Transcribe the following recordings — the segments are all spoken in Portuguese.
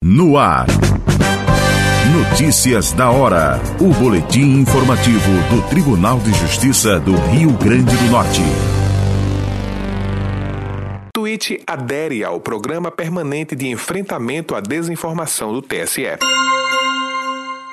No ar. Notícias da hora. O boletim informativo do Tribunal de Justiça do Rio Grande do Norte. Twitch adere ao Programa Permanente de Enfrentamento à Desinformação do TSE.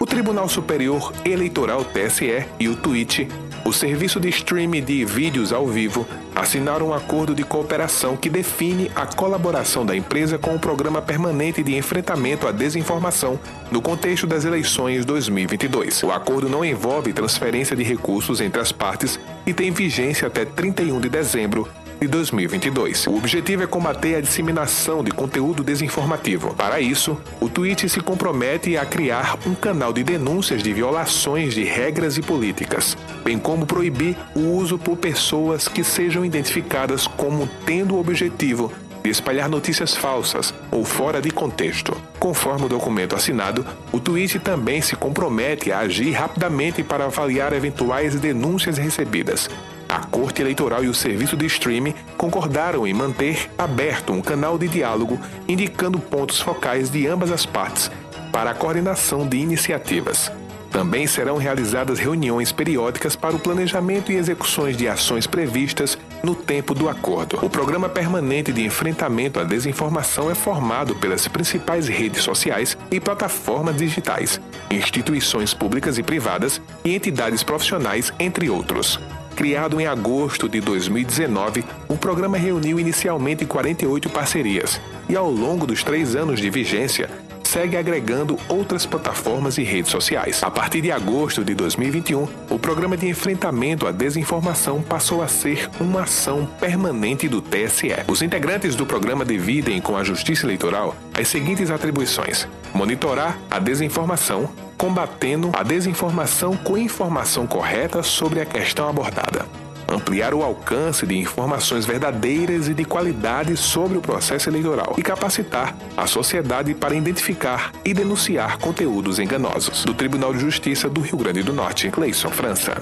O Tribunal Superior Eleitoral TSE e o Twitch o serviço de streaming de vídeos ao vivo assinaram um acordo de cooperação que define a colaboração da empresa com o Programa Permanente de Enfrentamento à Desinformação no contexto das eleições 2022. O acordo não envolve transferência de recursos entre as partes e tem vigência até 31 de dezembro de 2022. O objetivo é combater a disseminação de conteúdo desinformativo. Para isso, o Twitch se compromete a criar um canal de denúncias de violações de regras e políticas, bem como proibir o uso por pessoas que sejam identificadas como tendo o objetivo de espalhar notícias falsas ou fora de contexto. Conforme o documento assinado, o Twitch também se compromete a agir rapidamente para avaliar eventuais denúncias recebidas, a Corte Eleitoral e o serviço de streaming concordaram em manter aberto um canal de diálogo indicando pontos focais de ambas as partes para a coordenação de iniciativas. Também serão realizadas reuniões periódicas para o planejamento e execuções de ações previstas no tempo do acordo. O Programa Permanente de Enfrentamento à Desinformação é formado pelas principais redes sociais e plataformas digitais, instituições públicas e privadas e entidades profissionais, entre outros. Criado em agosto de 2019, o programa reuniu inicialmente 48 parcerias e, ao longo dos três anos de vigência, segue agregando outras plataformas e redes sociais. A partir de agosto de 2021, o programa de enfrentamento à desinformação passou a ser uma ação permanente do TSE. Os integrantes do programa dividem com a Justiça Eleitoral as seguintes atribuições: monitorar a desinformação, combatendo a desinformação com informação correta sobre a questão abordada. Ampliar o alcance de informações verdadeiras e de qualidade sobre o processo eleitoral e capacitar a sociedade para identificar e denunciar conteúdos enganosos. Do Tribunal de Justiça do Rio Grande do Norte, Cleison França.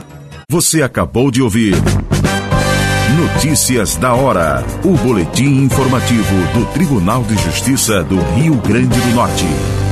Você acabou de ouvir Notícias da hora. O boletim informativo do Tribunal de Justiça do Rio Grande do Norte.